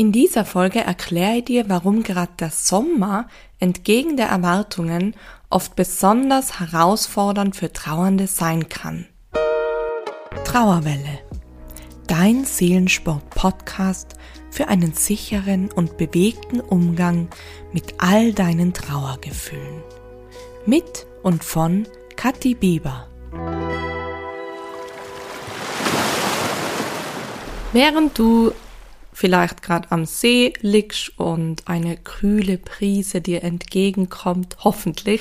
In dieser Folge erkläre ich dir, warum gerade der Sommer entgegen der Erwartungen oft besonders herausfordernd für Trauernde sein kann. Trauerwelle. Dein Seelensport-Podcast für einen sicheren und bewegten Umgang mit all deinen Trauergefühlen. Mit und von Kathi Bieber. Während du vielleicht gerade am See liegst und eine kühle Prise dir entgegenkommt, hoffentlich,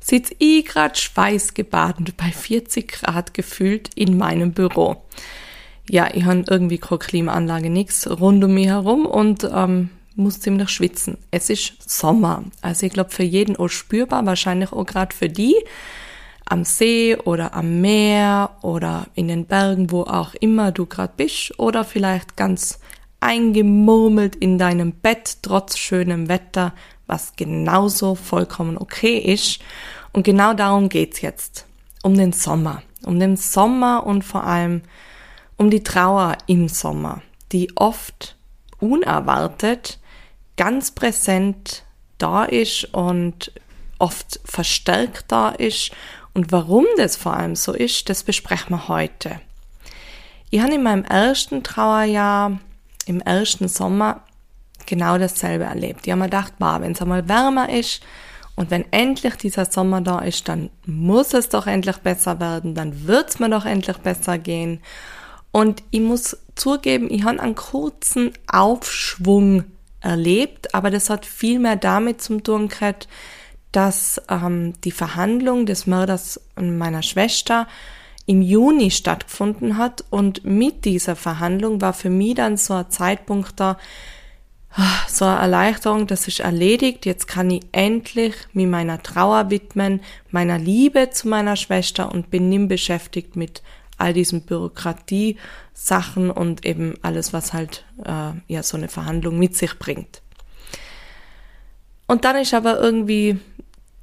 sitz ich gerade schweißgebadet bei 40 Grad gefühlt in meinem Büro. Ja, ich habe irgendwie keine Klimaanlage, nix rund um mich herum und ähm, muss ziemlich schwitzen. Es ist Sommer, also ich glaube für jeden auch spürbar, wahrscheinlich auch gerade für die am See oder am Meer oder in den Bergen, wo auch immer du gerade bist oder vielleicht ganz eingemurmelt in deinem Bett trotz schönem Wetter, was genauso vollkommen okay ist. Und genau darum geht's jetzt. Um den Sommer. Um den Sommer und vor allem um die Trauer im Sommer, die oft unerwartet ganz präsent da ist und oft verstärkt da ist. Und warum das vor allem so ist, das besprechen wir heute. Ich habe in meinem ersten Trauerjahr im ersten Sommer genau dasselbe erlebt. Die haben mir gedacht, bah, wenn es einmal wärmer ist und wenn endlich dieser Sommer da ist, dann muss es doch endlich besser werden, dann wird es mir doch endlich besser gehen. Und ich muss zugeben, ich habe einen kurzen Aufschwung erlebt, aber das hat viel mehr damit zum tun gehabt, dass ähm, die Verhandlung des Mörders meiner Schwester im Juni stattgefunden hat und mit dieser Verhandlung war für mich dann so ein Zeitpunkt da, so eine Erleichterung, das ist erledigt, jetzt kann ich endlich mit meiner Trauer widmen, meiner Liebe zu meiner Schwester und bin nimm beschäftigt mit all diesen Bürokratie-Sachen und eben alles, was halt äh, ja so eine Verhandlung mit sich bringt. Und dann ist aber irgendwie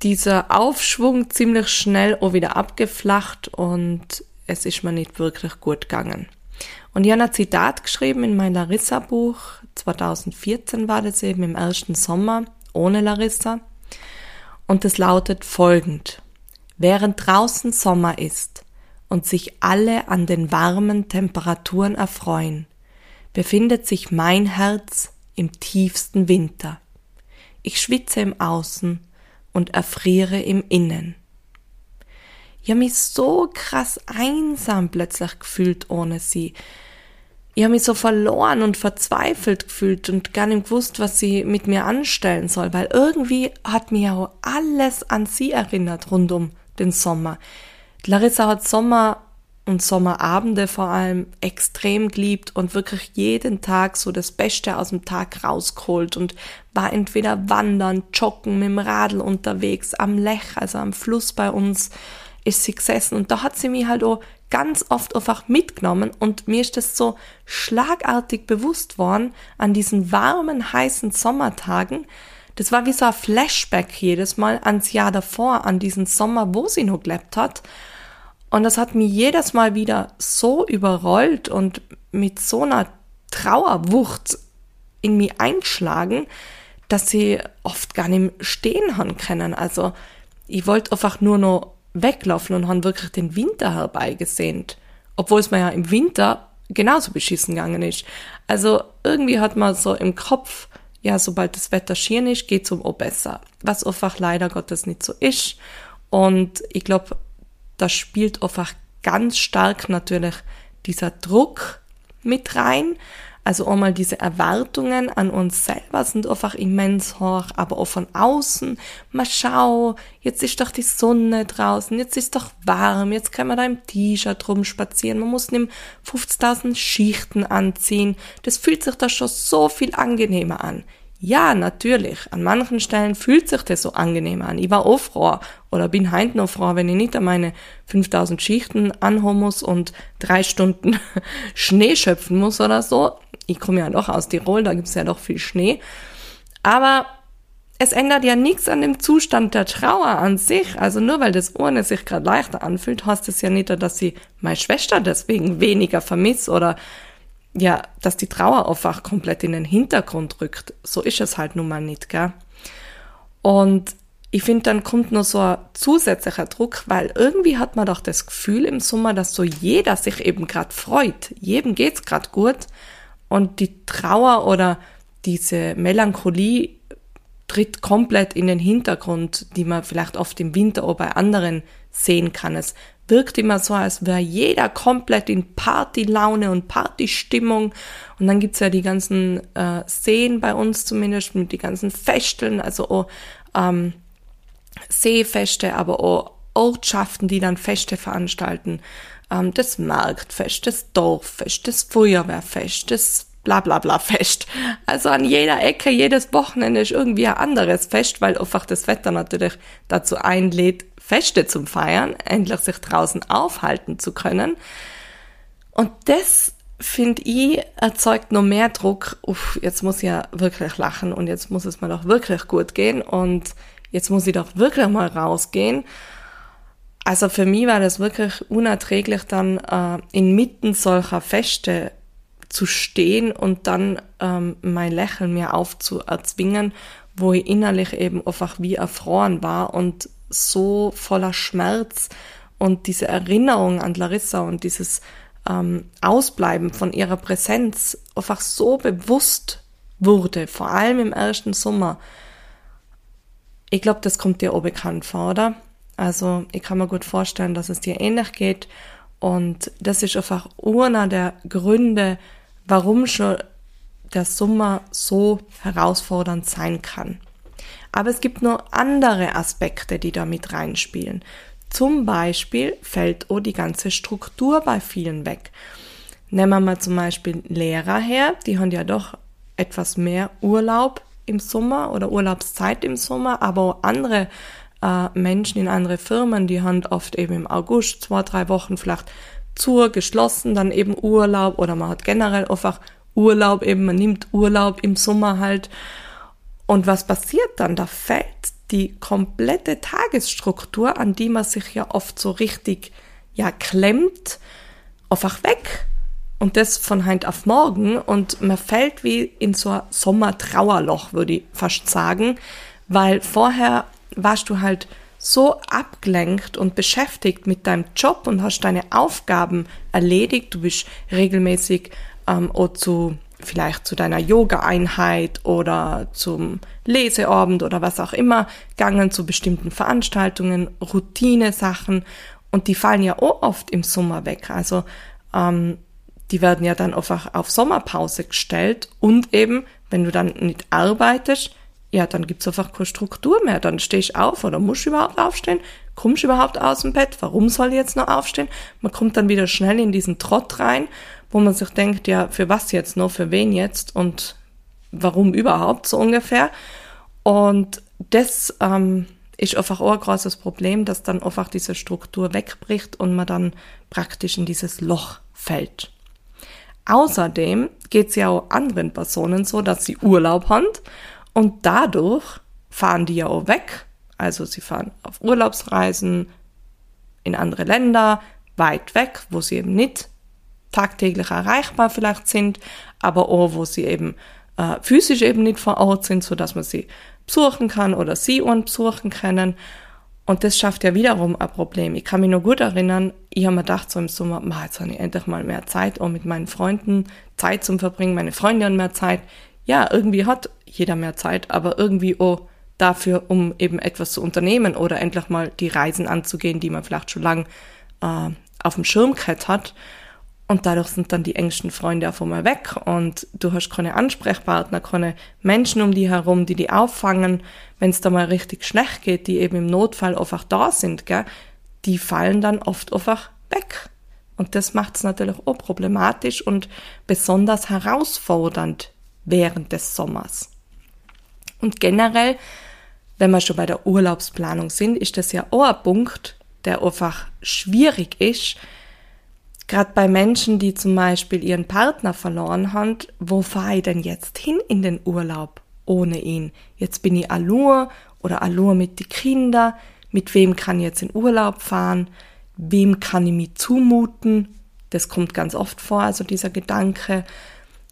dieser Aufschwung ziemlich schnell auch wieder abgeflacht und es ist mir nicht wirklich gut gegangen. Und ich habe ein Zitat geschrieben in mein Larissa-Buch, 2014 war das eben im ersten Sommer, ohne Larissa. Und es lautet folgend. Während draußen Sommer ist und sich alle an den warmen Temperaturen erfreuen, befindet sich mein Herz im tiefsten Winter. Ich schwitze im Außen und erfriere im Innen. Ich habe mich so krass einsam plötzlich gefühlt ohne sie. Ich habe mich so verloren und verzweifelt gefühlt und gar nicht gewusst, was sie mit mir anstellen soll, weil irgendwie hat mir auch alles an sie erinnert rund um den Sommer. Larissa hat Sommer und Sommerabende vor allem extrem geliebt und wirklich jeden Tag so das Beste aus dem Tag rausgeholt und war entweder wandern, joggen, mit dem Radl unterwegs, am Lech, also am Fluss bei uns, ist sie gesessen und da hat sie mich halt auch ganz oft einfach mitgenommen und mir ist das so schlagartig bewusst worden an diesen warmen, heißen Sommertagen. Das war wie so ein Flashback jedes Mal ans Jahr davor, an diesen Sommer, wo sie noch gelebt hat und das hat mich jedes Mal wieder so überrollt und mit so einer Trauerwucht in mich einschlagen, dass sie oft gar nicht stehen haben können. Also ich wollte einfach nur noch weglaufen und haben wirklich den Winter herbeigesehnt. Obwohl es mir ja im Winter genauso beschissen gegangen ist. Also irgendwie hat man so im Kopf, ja, sobald das Wetter schieren ist, geht's um auch besser. Was einfach leider Gottes nicht so ist. Und ich glaube, da spielt einfach ganz stark natürlich dieser Druck mit rein. Also einmal diese Erwartungen an uns selber sind einfach immens hoch, aber auch von außen. Mal schau, jetzt ist doch die Sonne draußen, jetzt ist doch warm, jetzt können wir da im T-Shirt rumspazieren, man muss nicht 50.000 Schichten anziehen. Das fühlt sich da schon so viel angenehmer an. Ja, natürlich. An manchen Stellen fühlt sich das so angenehm an. Ich war auch froh oder bin heute noch froh, wenn ich nicht an meine 5000 Schichten anhauen muss und drei Stunden Schnee schöpfen muss oder so. Ich komme ja doch aus Tirol, da gibt's ja doch viel Schnee. Aber es ändert ja nichts an dem Zustand der Trauer an sich. Also nur weil das ohne sich gerade leichter anfühlt, heißt es ja nicht, dass sie meine Schwester deswegen weniger vermisst oder ja, dass die Trauer einfach komplett in den Hintergrund rückt. So ist es halt nun mal nicht, gell? Und ich finde, dann kommt nur so ein zusätzlicher Druck, weil irgendwie hat man doch das Gefühl im Sommer, dass so jeder sich eben gerade freut. Jedem geht's gerade gut. Und die Trauer oder diese Melancholie tritt komplett in den Hintergrund, die man vielleicht oft im Winter auch bei anderen sehen kann. Es wirkt immer so, als wäre jeder komplett in Partylaune und Partystimmung. Und dann gibt's ja die ganzen äh, Seen bei uns zumindest mit die ganzen Festeln, also auch ähm, Seefeste, aber auch Ortschaften, die dann Feste veranstalten. Ähm, das Marktfest, das Dorffest, das Feuerwehrfest, das Blablabla Fest. Also an jeder Ecke, jedes Wochenende ist irgendwie ein anderes Fest, weil einfach das Wetter natürlich dazu einlädt, Feste zum Feiern, endlich sich draußen aufhalten zu können. Und das, finde ich, erzeugt noch mehr Druck. Uff, jetzt muss ich ja wirklich lachen und jetzt muss es mir doch wirklich gut gehen und jetzt muss ich doch wirklich mal rausgehen. Also für mich war das wirklich unerträglich, dann äh, inmitten solcher Feste zu stehen und dann ähm, mein Lächeln mir aufzuerzwingen, wo ich innerlich eben einfach wie erfroren war und so voller Schmerz und diese Erinnerung an Larissa und dieses ähm, Ausbleiben von ihrer Präsenz einfach so bewusst wurde, vor allem im ersten Sommer. Ich glaube, das kommt dir auch bekannt vor, oder? Also ich kann mir gut vorstellen, dass es dir ähnlich geht und das ist einfach einer der Gründe, warum schon der Sommer so herausfordernd sein kann. Aber es gibt noch andere Aspekte, die da mit reinspielen. Zum Beispiel fällt auch die ganze Struktur bei vielen weg. Nehmen wir mal zum Beispiel Lehrer her, die haben ja doch etwas mehr Urlaub im Sommer oder Urlaubszeit im Sommer, aber andere äh, Menschen in andere Firmen, die haben oft eben im August zwei, drei Wochen vielleicht zur geschlossen, dann eben Urlaub oder man hat generell einfach Urlaub eben, man nimmt Urlaub im Sommer halt. Und was passiert dann? Da fällt die komplette Tagesstruktur, an die man sich ja oft so richtig ja klemmt, einfach weg. Und das von heute auf morgen. Und man fällt wie in so ein Sommertrauerloch, würde ich fast sagen. Weil vorher warst du halt so abgelenkt und beschäftigt mit deinem Job und hast deine Aufgaben erledigt. Du bist regelmäßig ähm, zu vielleicht zu deiner Yoga-Einheit oder zum Leseabend oder was auch immer gegangen zu bestimmten Veranstaltungen, Routine-Sachen und die fallen ja auch oft im Sommer weg. Also ähm, die werden ja dann einfach auf Sommerpause gestellt und eben, wenn du dann nicht arbeitest, ja, dann gibt's einfach keine Struktur mehr. Dann stehst ich auf oder musst überhaupt aufstehen? Kommst überhaupt aus dem Bett? Warum soll ich jetzt noch aufstehen? Man kommt dann wieder schnell in diesen Trott rein, wo man sich denkt, ja, für was jetzt noch, für wen jetzt und warum überhaupt so ungefähr. Und das ähm, ist einfach auch ein großes Problem, dass dann einfach diese Struktur wegbricht und man dann praktisch in dieses Loch fällt. Außerdem geht's ja auch anderen Personen so, dass sie Urlaub haben und dadurch fahren die ja auch weg. Also sie fahren auf Urlaubsreisen in andere Länder, weit weg, wo sie eben nicht tagtäglich erreichbar vielleicht sind, aber auch wo sie eben äh, physisch eben nicht vor Ort sind, so dass man sie besuchen kann oder sie und besuchen können. Und das schafft ja wiederum ein Problem. Ich kann mich nur gut erinnern, ich habe mir gedacht, so im Sommer, jetzt habe ich endlich mal mehr Zeit, um mit meinen Freunden Zeit zum Verbringen, meine Freunde haben mehr Zeit. Ja, irgendwie hat jeder mehr Zeit, aber irgendwie auch dafür, um eben etwas zu unternehmen oder endlich mal die Reisen anzugehen, die man vielleicht schon lang äh, auf dem Schirm hat. Und dadurch sind dann die engsten Freunde auf einmal weg und du hast keine Ansprechpartner, keine Menschen um die herum, die die auffangen, wenn es da mal richtig schlecht geht, die eben im Notfall einfach da sind, gell? die fallen dann oft einfach weg. Und das macht es natürlich auch problematisch und besonders herausfordernd während des Sommers. Und generell, wenn wir schon bei der Urlaubsplanung sind, ist das ja auch ein Punkt, der einfach schwierig ist. Gerade bei Menschen, die zum Beispiel ihren Partner verloren haben, wo fahre ich denn jetzt hin in den Urlaub ohne ihn? Jetzt bin ich allur oder allur mit die Kinder. Mit wem kann ich jetzt in Urlaub fahren? Wem kann ich mich zumuten? Das kommt ganz oft vor, also dieser Gedanke,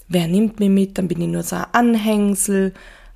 wer nimmt mich mit, dann bin ich nur so ein Anhängsel.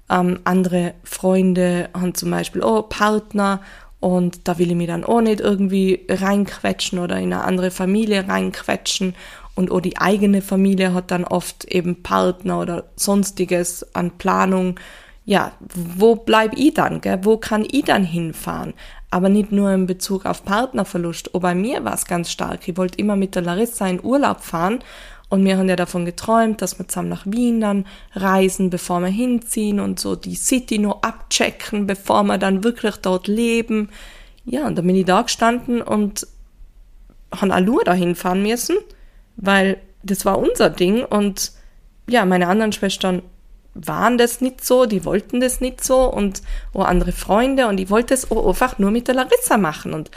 Ähm, andere Freunde haben zum Beispiel oh, Partner und da will ich mich dann auch nicht irgendwie reinquetschen oder in eine andere Familie reinquetschen. Und auch die eigene Familie hat dann oft eben Partner oder sonstiges an Planung. Ja, wo bleib ich dann? Gell? Wo kann ich dann hinfahren? Aber nicht nur in Bezug auf Partnerverlust. Auch bei mir war es ganz stark. Ich wollte immer mit der Larissa in Urlaub fahren und wir haben ja davon geträumt, dass wir zusammen nach Wien dann reisen, bevor wir hinziehen und so die City nur abchecken, bevor wir dann wirklich dort leben. Ja, und dann bin ich da gestanden und haben Allur dahin fahren müssen, weil das war unser Ding. Und ja, meine anderen Schwestern waren das nicht so, die wollten das nicht so und auch andere Freunde. Und ich wollte es einfach nur mit der Larissa machen. Und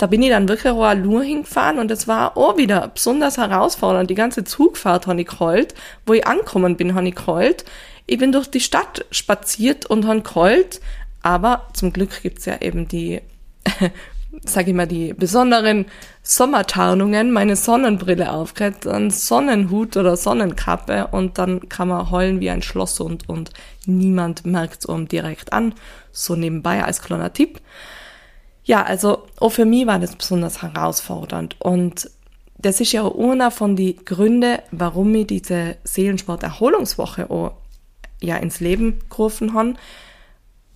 da bin ich dann wirklich auch nur hingefahren und es war auch wieder besonders herausfordernd. Die ganze Zugfahrt habe ich geheult. Wo ich angekommen bin, habe ich geheult. Ich bin durch die Stadt spaziert und habe geheult. Aber zum Glück gibt's ja eben die, sag ich mal, die besonderen Sommertarnungen, meine Sonnenbrille aufgehört, einen Sonnenhut oder Sonnenkappe und dann kann man heulen wie ein Schlosshund und niemand merkt's um direkt an. So nebenbei als kleiner Tipp. Ja, also auch für mich war das besonders herausfordernd. Und das ist ja auch einer von den Gründen, warum ich diese Seelensport-Erholungswoche auch ja ins Leben gerufen habe,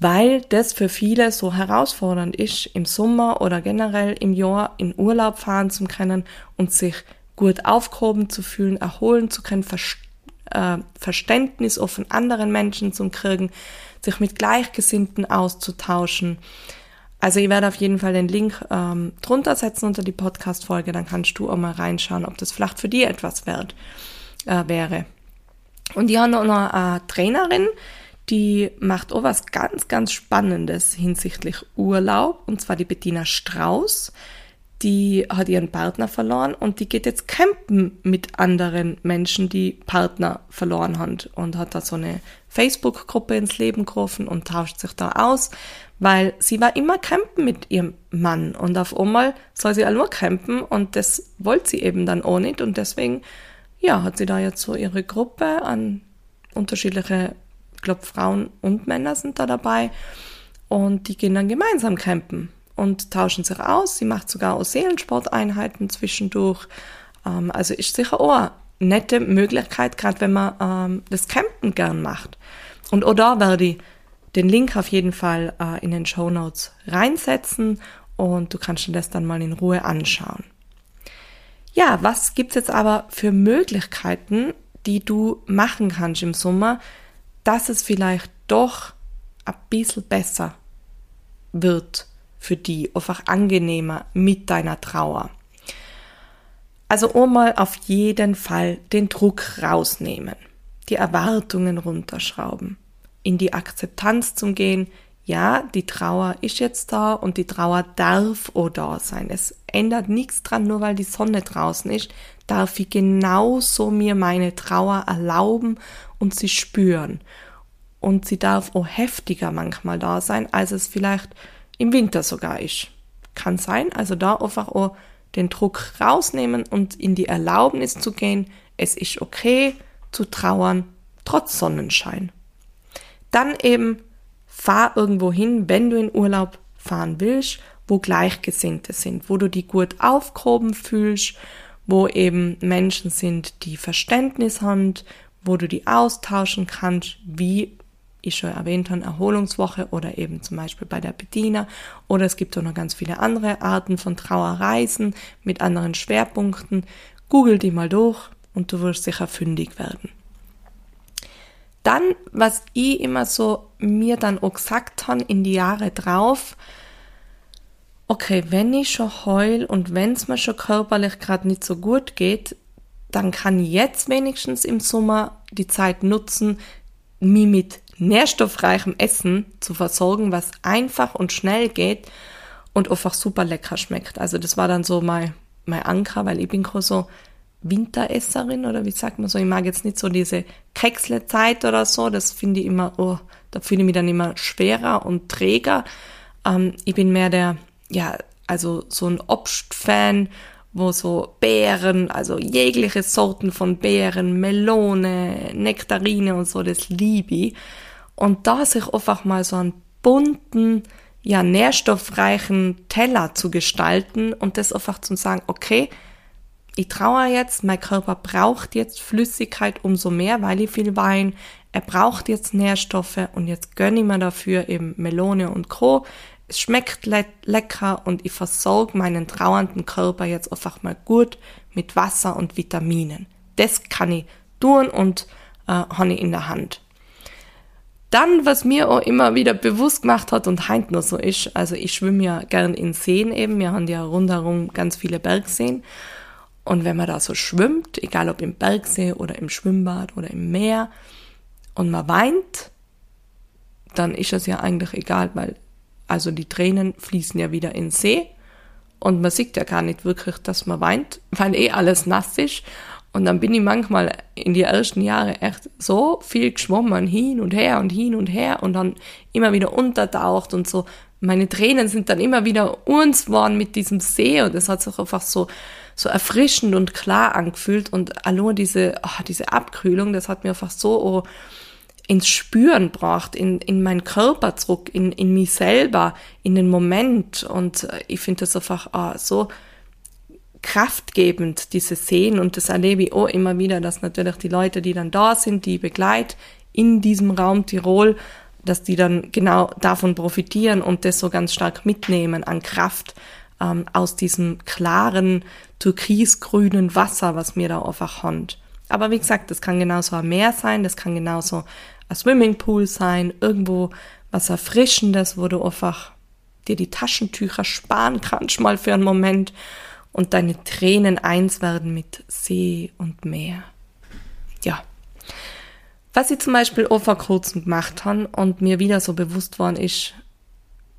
weil das für viele so herausfordernd ist, im Sommer oder generell im Jahr in Urlaub fahren zu können und sich gut aufgehoben zu fühlen, erholen zu können, äh, Verständnis auch von anderen Menschen zu kriegen, sich mit Gleichgesinnten auszutauschen, also ich werde auf jeden Fall den Link ähm, drunter setzen unter die Podcast-Folge, dann kannst du auch mal reinschauen, ob das vielleicht für dich etwas wert äh, wäre. Und die haben auch noch eine Trainerin, die macht auch was ganz, ganz Spannendes hinsichtlich Urlaub, und zwar die Bettina Strauß. Die hat ihren Partner verloren und die geht jetzt campen mit anderen Menschen, die Partner verloren haben und hat da so eine Facebook-Gruppe ins Leben gerufen und tauscht sich da aus weil sie war immer campen mit ihrem Mann und auf einmal soll sie nur campen und das wollte sie eben dann auch nicht und deswegen, ja, hat sie da jetzt so ihre Gruppe an unterschiedliche, ich glaube Frauen und Männer sind da dabei und die gehen dann gemeinsam campen und tauschen sich aus. Sie macht sogar auch Seelensporteinheiten zwischendurch. Ähm, also ist sicher auch eine nette Möglichkeit, gerade wenn man ähm, das Campen gern macht. Und auch da werde ich den Link auf jeden Fall äh, in den Show Notes reinsetzen und du kannst dir das dann mal in Ruhe anschauen. Ja, was gibt's jetzt aber für Möglichkeiten, die du machen kannst im Sommer, dass es vielleicht doch ein bisschen besser wird für die, einfach angenehmer mit deiner Trauer. Also einmal auf jeden Fall den Druck rausnehmen, die Erwartungen runterschrauben in die Akzeptanz zu gehen, ja, die Trauer ist jetzt da und die Trauer darf auch da sein. Es ändert nichts dran, nur weil die Sonne draußen ist, darf ich genauso mir meine Trauer erlauben und sie spüren. Und sie darf auch heftiger manchmal da sein, als es vielleicht im Winter sogar ist. Kann sein, also da einfach auch den Druck rausnehmen und in die Erlaubnis zu gehen, es ist okay zu trauern, trotz Sonnenschein. Dann eben fahr irgendwo hin, wenn du in Urlaub fahren willst, wo Gleichgesinnte sind, wo du die gut aufgehoben fühlst, wo eben Menschen sind, die Verständnis haben, wo du die austauschen kannst, wie ich schon erwähnt habe, Erholungswoche oder eben zum Beispiel bei der Bediener. Oder es gibt auch noch ganz viele andere Arten von Trauerreisen mit anderen Schwerpunkten. Google die mal durch und du wirst sicher fündig werden. Dann, was ich immer so mir dann auch gesagt habe in die Jahre drauf, okay, wenn ich schon heul und wenn es mir schon körperlich gerade nicht so gut geht, dann kann ich jetzt wenigstens im Sommer die Zeit nutzen, mich mit nährstoffreichem Essen zu versorgen, was einfach und schnell geht und einfach super lecker schmeckt. Also das war dann so mein, mein Anker, weil ich bin so Winteresserin oder wie sagt man so, ich mag jetzt nicht so diese Kekslezeit oder so, das finde ich immer, oh, da fühle ich mich dann immer schwerer und träger. Ähm, ich bin mehr der, ja, also so ein Obstfan wo so Beeren, also jegliche Sorten von Beeren, Melone, Nektarine und so, das liebe ich. Und da sich einfach mal so einen bunten, ja, nährstoffreichen Teller zu gestalten und das einfach zu sagen, okay, ich traue jetzt, mein Körper braucht jetzt Flüssigkeit umso mehr, weil ich viel Wein, er braucht jetzt Nährstoffe und jetzt gönne ich mir dafür eben Melone und Co. Es schmeckt le lecker und ich versorge meinen trauernden Körper jetzt einfach mal gut mit Wasser und Vitaminen. Das kann ich tun und äh, habe ich in der Hand. Dann, was mir auch immer wieder bewusst gemacht hat und heint nur so ist, also ich schwimme ja gern in Seen eben, wir haben ja rundherum ganz viele Bergseen. Und wenn man da so schwimmt, egal ob im Bergsee oder im Schwimmbad oder im Meer, und man weint, dann ist es ja eigentlich egal, weil also die Tränen fließen ja wieder in den See. Und man sieht ja gar nicht wirklich, dass man weint, weil eh alles nass ist. Und dann bin ich manchmal in die ersten Jahre echt so viel geschwommen, hin und her und hin und her und dann immer wieder untertaucht und so. Meine Tränen sind dann immer wieder uns worden mit diesem See und es hat sich einfach so, so erfrischend und klar angefühlt und allein diese, oh, diese Abkühlung, das hat mir einfach so oh, ins Spüren braucht, in, in meinen Körper zurück, in, in mich selber, in den Moment. Und ich finde das einfach oh, so kraftgebend, diese Szenen. Und das erlebe ich auch immer wieder, dass natürlich die Leute, die dann da sind, die begleit in diesem Raum Tirol, dass die dann genau davon profitieren und das so ganz stark mitnehmen an Kraft ähm, aus diesem klaren, türkisgrünen Wasser, was mir da einfach hand. Aber wie gesagt, das kann genauso ein Meer sein, das kann genauso ein Swimmingpool sein, irgendwo was Erfrischendes, wo du einfach dir die Taschentücher sparen kannst mal für einen Moment und deine Tränen eins werden mit See und Meer. Ja. Was ich zum Beispiel auch vor kurzem gemacht habe und mir wieder so bewusst worden ist,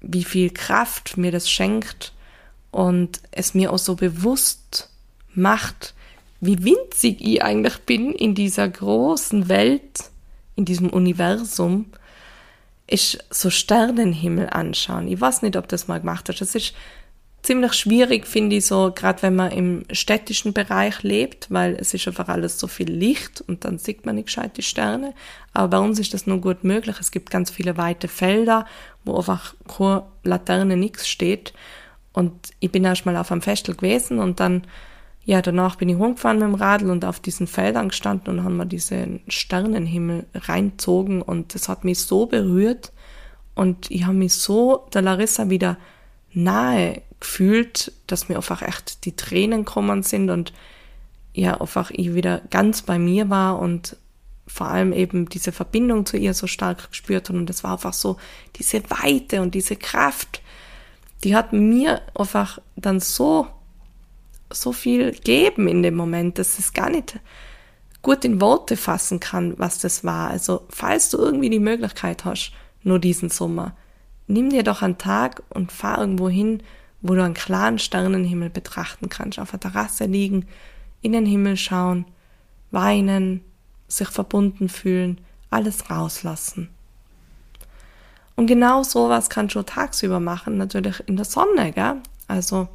wie viel Kraft mir das schenkt und es mir auch so bewusst macht, wie winzig ich eigentlich bin in dieser großen Welt, in diesem Universum, ist so Sternenhimmel anschauen. Ich weiß nicht, ob das mal gemacht hast. Das ist ziemlich schwierig, finde ich so, gerade wenn man im städtischen Bereich lebt, weil es ist einfach alles so viel Licht und dann sieht man nicht gescheit die Sterne. Aber bei uns ist das nur gut möglich. Es gibt ganz viele weite Felder, wo einfach keine Laterne nichts steht. Und ich bin erst mal auf einem Festel gewesen und dann ja, danach bin ich rumgefahren mit dem Radl und auf diesen Feldern gestanden und haben wir diesen Sternenhimmel reinzogen und das hat mich so berührt und ich habe mich so der Larissa wieder nahe gefühlt, dass mir einfach echt die Tränen gekommen sind und ja, einfach ich wieder ganz bei mir war und vor allem eben diese Verbindung zu ihr so stark gespürt und es war einfach so diese Weite und diese Kraft, die hat mir einfach dann so so viel geben in dem Moment, dass es gar nicht gut in Worte fassen kann, was das war. Also, falls du irgendwie die Möglichkeit hast, nur diesen Sommer, nimm dir doch einen Tag und fahr irgendwo hin, wo du einen klaren Sternenhimmel betrachten kannst, auf der Terrasse liegen, in den Himmel schauen, weinen, sich verbunden fühlen, alles rauslassen. Und genau sowas kannst du tagsüber machen, natürlich in der Sonne, gell? Also,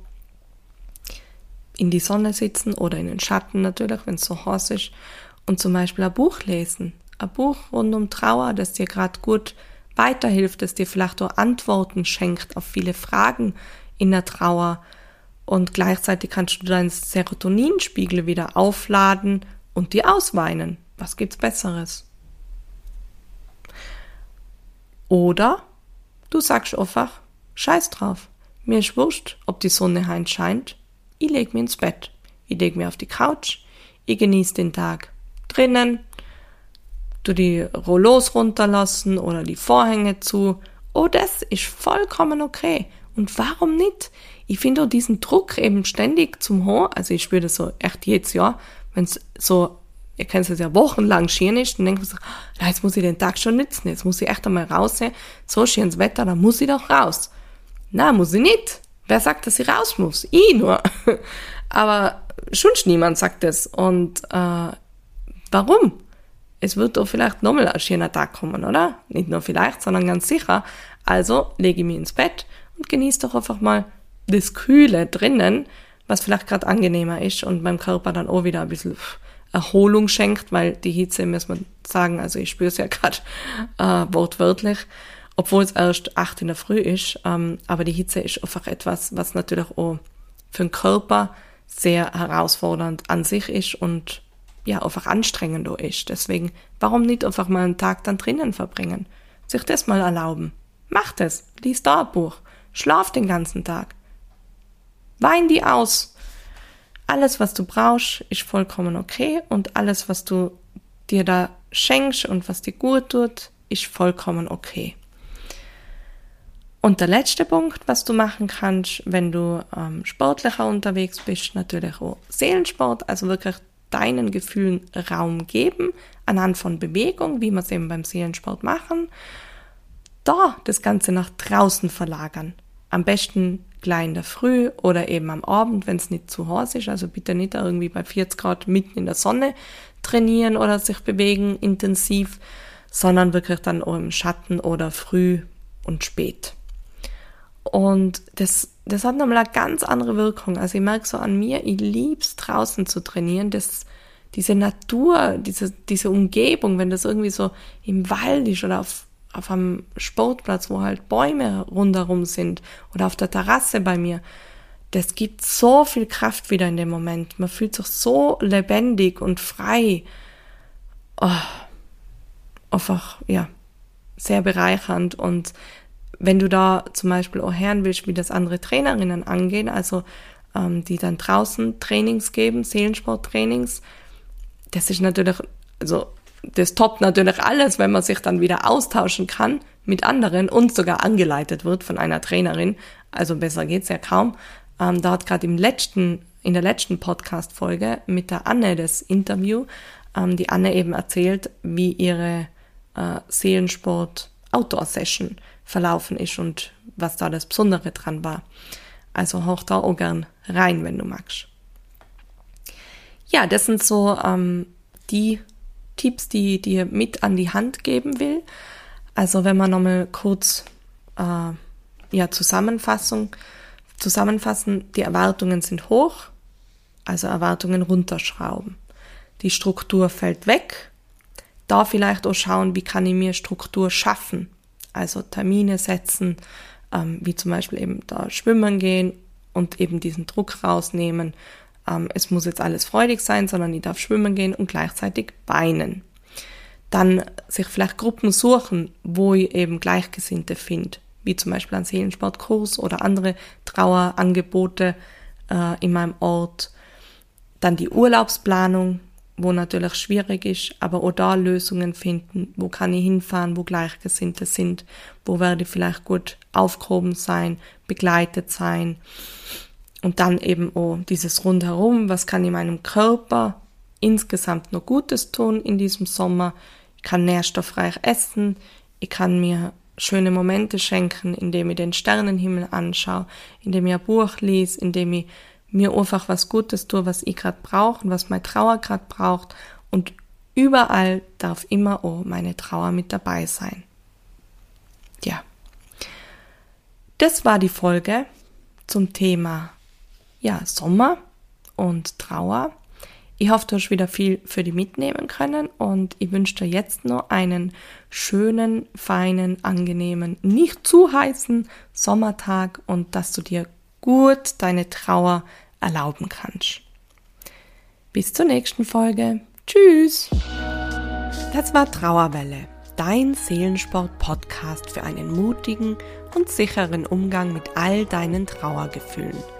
in die Sonne sitzen oder in den Schatten natürlich, wenn es so heiß ist, und zum Beispiel ein Buch lesen. Ein Buch rund um Trauer, das dir gerade gut weiterhilft, das dir vielleicht auch Antworten schenkt auf viele Fragen in der Trauer. Und gleichzeitig kannst du deinen Serotoninspiegel wieder aufladen und dir ausweinen. Was gibt's Besseres? Oder du sagst einfach, scheiß drauf. Mir ist wurscht, ob die Sonne heim scheint ich leg mir ins Bett. Ich leg mir auf die Couch. Ich genieße den Tag drinnen. Du die Rollos runterlassen oder die Vorhänge zu. Oh, das ist vollkommen okay. Und warum nicht? Ich finde auch diesen Druck eben ständig zum Hoch. Also ich spüre das so echt jedes Jahr, wenn es so, ihr kennt es ja wochenlang schieren ist, dann denkt man so, jetzt muss ich den Tag schon nützen, jetzt muss ich echt einmal raussehen. So schönes Wetter, dann muss ich doch raus. Na, muss ich nicht. Wer sagt, dass sie raus muss? Ich nur. Aber schon niemand sagt es. Und äh, warum? Es wird doch vielleicht nochmal ein schöner Tag kommen, oder? Nicht nur vielleicht, sondern ganz sicher. Also lege ich mich ins Bett und genieße doch einfach mal das Kühle drinnen, was vielleicht gerade angenehmer ist und meinem Körper dann auch wieder ein bisschen Erholung schenkt, weil die Hitze, muss man sagen, also ich spüre es ja gerade äh, wortwörtlich, obwohl es erst acht in der Früh ist, ähm, aber die Hitze ist einfach etwas, was natürlich auch für den Körper sehr herausfordernd an sich ist und ja, einfach anstrengend auch ist. Deswegen, warum nicht einfach mal einen Tag dann drinnen verbringen? Sich das mal erlauben. Macht es. Lies da ein Buch. Schlaf den ganzen Tag. Wein die aus. Alles, was du brauchst, ist vollkommen okay und alles, was du dir da schenkst und was dir gut tut, ist vollkommen okay. Und der letzte Punkt, was du machen kannst, wenn du ähm, sportlicher unterwegs bist, natürlich auch Seelensport, also wirklich deinen Gefühlen Raum geben, anhand von Bewegung, wie wir es eben beim Seelensport machen, da das Ganze nach draußen verlagern. Am besten gleich in der Früh oder eben am Abend, wenn es nicht zu heiß ist. Also bitte nicht irgendwie bei 40 Grad mitten in der Sonne trainieren oder sich bewegen intensiv, sondern wirklich dann auch im Schatten oder früh und spät. Und das, das hat nochmal eine ganz andere Wirkung. Also ich merke so an mir, ich lieb's draußen zu trainieren. Das, diese Natur, diese, diese Umgebung, wenn das irgendwie so im Wald ist oder auf, auf einem Sportplatz, wo halt Bäume rundherum sind oder auf der Terrasse bei mir, das gibt so viel Kraft wieder in dem Moment. Man fühlt sich so lebendig und frei. Oh, einfach, ja, sehr bereichernd und wenn du da zum Beispiel auch hören willst, wie das andere Trainerinnen angehen, also ähm, die dann draußen Trainings geben, Seelensporttrainings, das ist natürlich, also das toppt natürlich alles, wenn man sich dann wieder austauschen kann mit anderen und sogar angeleitet wird von einer Trainerin. Also besser geht's ja kaum. Ähm, da hat gerade im letzten, in der letzten Podcast-Folge mit der Anne das Interview, ähm, die Anne eben erzählt, wie ihre äh, Seelensport Outdoor-Session verlaufen ist und was da das Besondere dran war. Also hoch da auch gern rein, wenn du magst. Ja, das sind so ähm, die Tipps, die ich dir mit an die Hand geben will. Also wenn wir nochmal kurz äh, ja, Zusammenfassung, zusammenfassen, die Erwartungen sind hoch, also Erwartungen runterschrauben. Die Struktur fällt weg. Da vielleicht auch schauen, wie kann ich mir Struktur schaffen also Termine setzen, ähm, wie zum Beispiel eben da schwimmen gehen und eben diesen Druck rausnehmen. Ähm, es muss jetzt alles freudig sein, sondern ich darf schwimmen gehen und gleichzeitig weinen. Dann sich vielleicht Gruppen suchen, wo ich eben Gleichgesinnte finde, wie zum Beispiel einen Seelensportkurs oder andere Trauerangebote äh, in meinem Ort. Dann die Urlaubsplanung, wo natürlich schwierig ist, aber auch da Lösungen finden. Wo kann ich hinfahren, wo Gleichgesinnte sind? Wo werde ich vielleicht gut aufgehoben sein, begleitet sein? Und dann eben auch dieses Rundherum. Was kann ich meinem Körper insgesamt noch Gutes tun in diesem Sommer? Ich kann nährstoffreich essen. Ich kann mir schöne Momente schenken, indem ich den Sternenhimmel anschaue, indem ich ein Buch lese, indem ich mir einfach was Gutes tue, was ich gerade brauche und was meine Trauer gerade braucht. Und überall darf immer auch meine Trauer mit dabei sein. Ja. Das war die Folge zum Thema ja, Sommer und Trauer. Ich hoffe, du hast wieder viel für dich mitnehmen können und ich wünsche dir jetzt noch einen schönen, feinen, angenehmen, nicht zu heißen Sommertag und dass du dir gut deine Trauer erlauben kannst. Bis zur nächsten Folge. Tschüss. Das war Trauerwelle, dein Seelensport-Podcast für einen mutigen und sicheren Umgang mit all deinen Trauergefühlen.